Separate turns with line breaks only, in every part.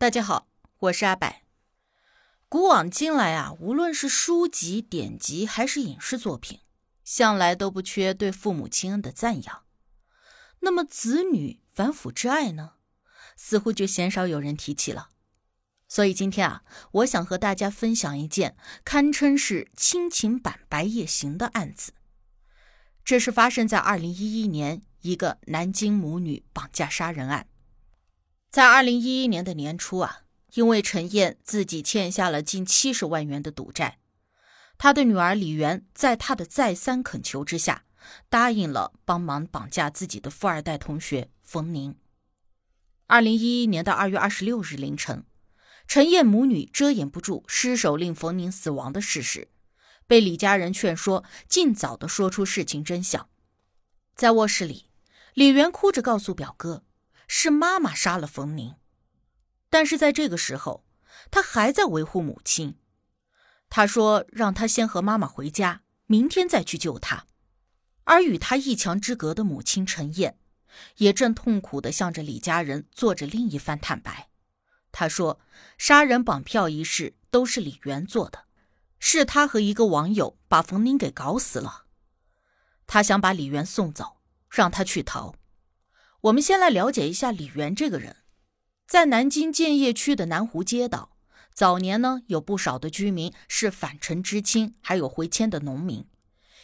大家好，我是阿柏。古往今来啊，无论是书籍典籍还是影视作品，向来都不缺对父母亲恩的赞扬。那么子女反腐之爱呢，似乎就鲜少有人提起了。所以今天啊，我想和大家分享一件堪称是亲情版《白夜行》的案子。这是发生在二零一一年一个南京母女绑架杀人案。在二零一一年的年初啊，因为陈燕自己欠下了近七十万元的赌债，她的女儿李媛在她的再三恳求之下，答应了帮忙绑架自己的富二代同学冯宁。二零一一年的二月二十六日凌晨，陈燕母女遮掩不住失手令冯宁死亡的事实，被李家人劝说尽早的说出事情真相。在卧室里，李媛哭着告诉表哥。是妈妈杀了冯宁，但是在这个时候，他还在维护母亲。他说：“让他先和妈妈回家，明天再去救他。”而与他一墙之隔的母亲陈燕，也正痛苦地向着李家人做着另一番坦白。他说：“杀人绑票一事都是李元做的，是他和一个网友把冯宁给搞死了。他想把李元送走，让他去逃。”我们先来了解一下李元这个人，在南京建邺区的南湖街道，早年呢有不少的居民是返城知青，还有回迁的农民。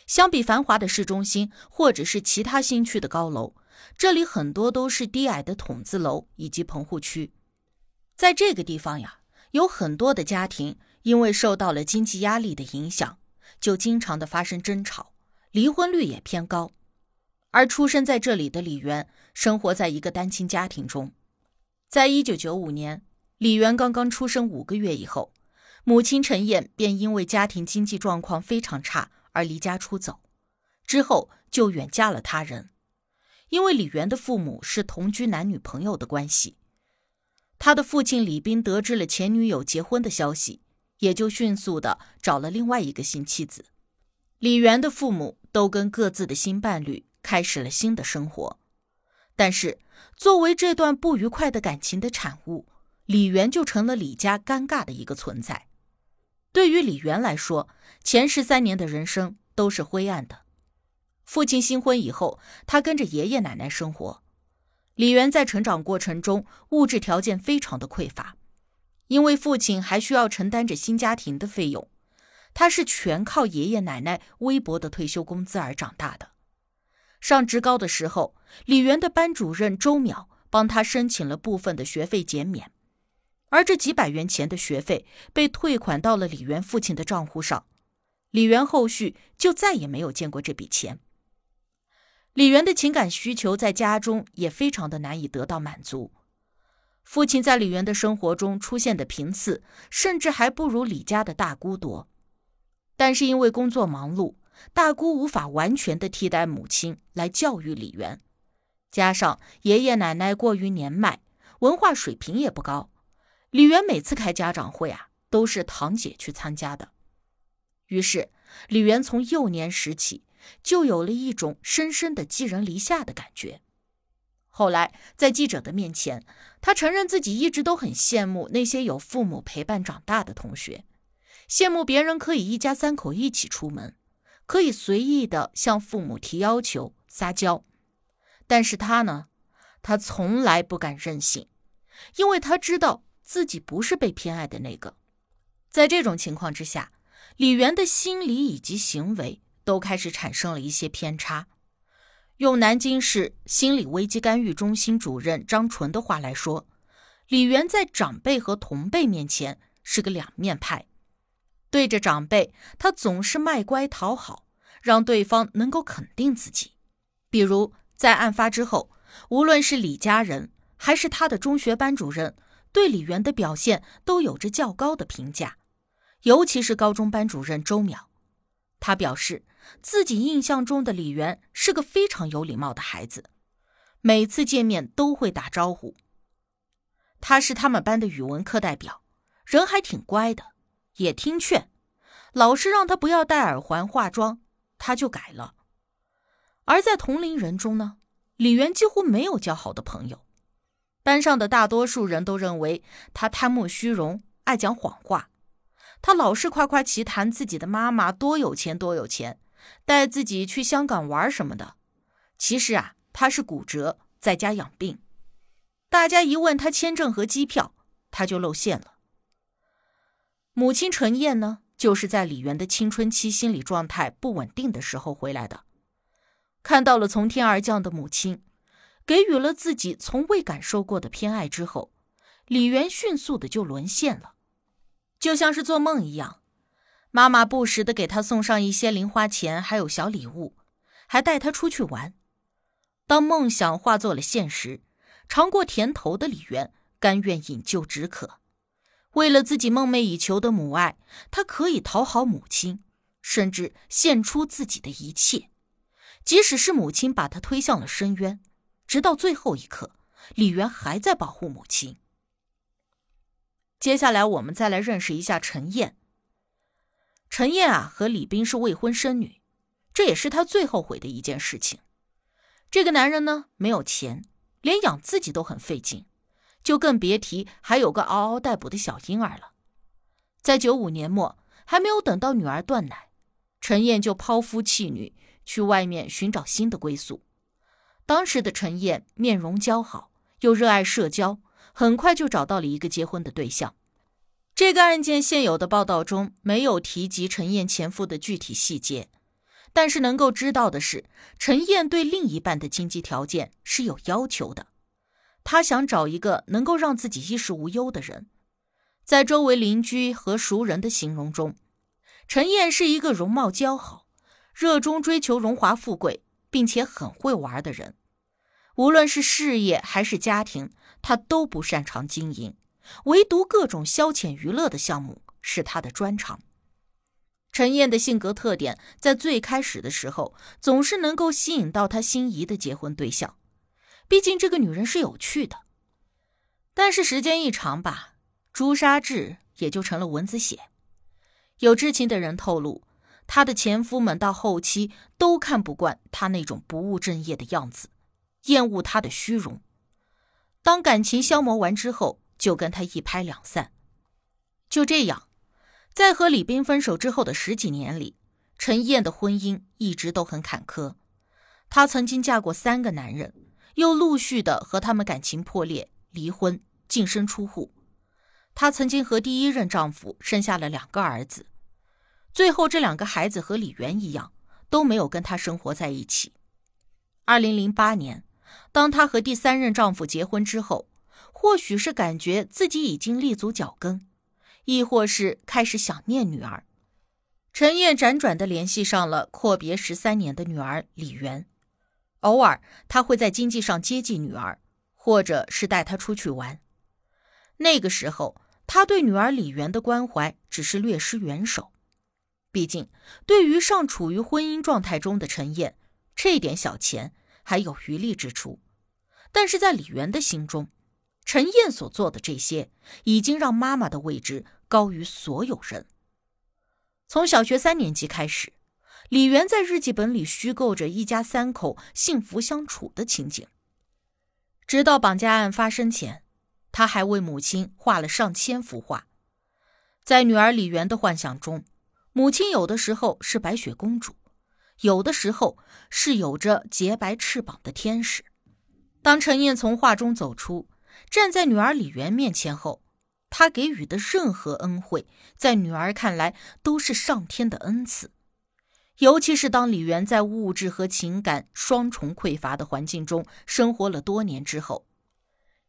相比繁华的市中心或者是其他新区的高楼，这里很多都是低矮的筒子楼以及棚户区。在这个地方呀，有很多的家庭因为受到了经济压力的影响，就经常的发生争吵，离婚率也偏高。而出生在这里的李元，生活在一个单亲家庭中。在一九九五年，李元刚刚出生五个月以后，母亲陈燕便因为家庭经济状况非常差而离家出走，之后就远嫁了他人。因为李元的父母是同居男女朋友的关系，他的父亲李斌得知了前女友结婚的消息，也就迅速的找了另外一个新妻子。李元的父母都跟各自的新伴侣。开始了新的生活，但是作为这段不愉快的感情的产物，李元就成了李家尴尬的一个存在。对于李元来说，前十三年的人生都是灰暗的。父亲新婚以后，他跟着爷爷奶奶生活。李元在成长过程中物质条件非常的匮乏，因为父亲还需要承担着新家庭的费用，他是全靠爷爷奶奶微薄的退休工资而长大的。上职高的时候，李元的班主任周淼帮他申请了部分的学费减免，而这几百元钱的学费被退款到了李元父亲的账户上，李元后续就再也没有见过这笔钱。李元的情感需求在家中也非常的难以得到满足，父亲在李元的生活中出现的频次，甚至还不如李家的大姑多，但是因为工作忙碌。大姑无法完全的替代母亲来教育李元，加上爷爷奶奶过于年迈，文化水平也不高，李元每次开家长会啊，都是堂姐去参加的。于是，李元从幼年时起就有了一种深深的寄人篱下的感觉。后来，在记者的面前，他承认自己一直都很羡慕那些有父母陪伴长大的同学，羡慕别人可以一家三口一起出门。可以随意的向父母提要求、撒娇，但是他呢，他从来不敢任性，因为他知道自己不是被偏爱的那个。在这种情况之下，李元的心理以及行为都开始产生了一些偏差。用南京市心理危机干预中心主任张纯的话来说，李元在长辈和同辈面前是个两面派。对着长辈，他总是卖乖讨好，让对方能够肯定自己。比如在案发之后，无论是李家人还是他的中学班主任，对李元的表现都有着较高的评价。尤其是高中班主任周淼，他表示自己印象中的李元是个非常有礼貌的孩子，每次见面都会打招呼。他是他们班的语文课代表，人还挺乖的。也听劝，老师让他不要戴耳环、化妆，他就改了。而在同龄人中呢，李元几乎没有交好的朋友。班上的大多数人都认为他贪慕虚荣，爱讲谎话。他老是夸夸其谈自己的妈妈多有钱多有钱，带自己去香港玩什么的。其实啊，他是骨折，在家养病。大家一问他签证和机票，他就露馅了。母亲陈燕呢，就是在李元的青春期心理状态不稳定的时候回来的，看到了从天而降的母亲。给予了自己从未感受过的偏爱之后，李元迅速的就沦陷了，就像是做梦一样。妈妈不时的给他送上一些零花钱，还有小礼物，还带他出去玩。当梦想化作了现实，尝过甜头的李元甘愿饮鸩止渴。为了自己梦寐以求的母爱，他可以讨好母亲，甚至献出自己的一切，即使是母亲把他推向了深渊。直到最后一刻，李元还在保护母亲。接下来，我们再来认识一下陈燕。陈燕啊，和李斌是未婚生女，这也是她最后悔的一件事情。这个男人呢，没有钱，连养自己都很费劲，就更别提还有个嗷嗷待哺的小婴儿了。在九五年末，还没有等到女儿断奶，陈燕就抛夫弃女，去外面寻找新的归宿。当时的陈燕面容姣好，又热爱社交，很快就找到了一个结婚的对象。这个案件现有的报道中没有提及陈燕前夫的具体细节，但是能够知道的是，陈燕对另一半的经济条件是有要求的。他想找一个能够让自己衣食无忧的人。在周围邻居和熟人的形容中，陈燕是一个容貌姣好、热衷追求荣华富贵。并且很会玩的人，无论是事业还是家庭，他都不擅长经营，唯独各种消遣娱乐的项目是他的专长。陈燕的性格特点，在最开始的时候总是能够吸引到他心仪的结婚对象，毕竟这个女人是有趣的。但是时间一长吧，朱砂痣也就成了蚊子血。有知情的人透露。她的前夫们到后期都看不惯她那种不务正业的样子，厌恶她的虚荣。当感情消磨完之后，就跟她一拍两散。就这样，在和李斌分手之后的十几年里，陈燕的婚姻一直都很坎坷。她曾经嫁过三个男人，又陆续的和他们感情破裂、离婚、净身出户。她曾经和第一任丈夫生下了两个儿子。最后，这两个孩子和李媛一样，都没有跟她生活在一起。二零零八年，当她和第三任丈夫结婚之后，或许是感觉自己已经立足脚跟，亦或是开始想念女儿，陈燕辗转的联系上了阔别十三年的女儿李媛。偶尔，他会在经济上接济女儿，或者是带她出去玩。那个时候，他对女儿李媛的关怀只是略施援手。毕竟，对于尚处于婚姻状态中的陈燕，这点小钱还有余力之处。但是在李媛的心中，陈燕所做的这些，已经让妈妈的位置高于所有人。从小学三年级开始，李元在日记本里虚构着一家三口幸福相处的情景。直到绑架案发生前，他还为母亲画了上千幅画。在女儿李元的幻想中。母亲有的时候是白雪公主，有的时候是有着洁白翅膀的天使。当陈燕从画中走出，站在女儿李媛面前后，她给予的任何恩惠，在女儿看来都是上天的恩赐。尤其是当李元在物质和情感双重匮乏的环境中生活了多年之后，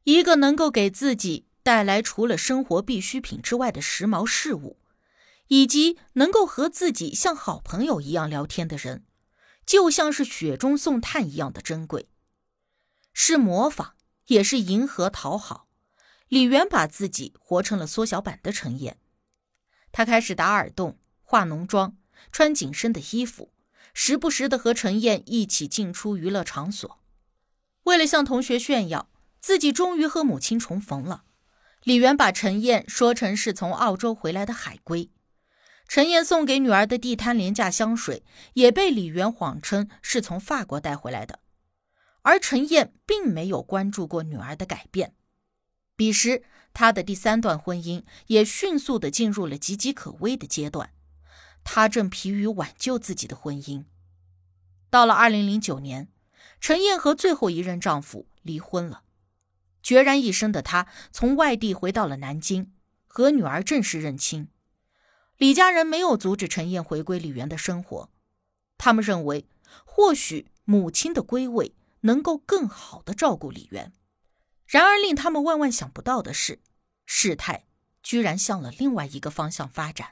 一个能够给自己带来除了生活必需品之外的时髦事物。以及能够和自己像好朋友一样聊天的人，就像是雪中送炭一样的珍贵，是模仿，也是迎合讨好。李元把自己活成了缩小版的陈燕，他开始打耳洞、化浓妆、穿紧身的衣服，时不时的和陈燕一起进出娱乐场所。为了向同学炫耀自己终于和母亲重逢了，李元把陈燕说成是从澳洲回来的海归。陈燕送给女儿的地摊廉价香水，也被李元谎称是从法国带回来的。而陈燕并没有关注过女儿的改变，彼时，他的第三段婚姻也迅速的进入了岌岌可危的阶段，他正疲于挽救自己的婚姻。到了二零零九年，陈燕和最后一任丈夫离婚了，决然一生的她从外地回到了南京，和女儿正式认亲。李家人没有阻止陈燕回归李园的生活，他们认为或许母亲的归位能够更好的照顾李园。然而，令他们万万想不到的是，事态居然向了另外一个方向发展。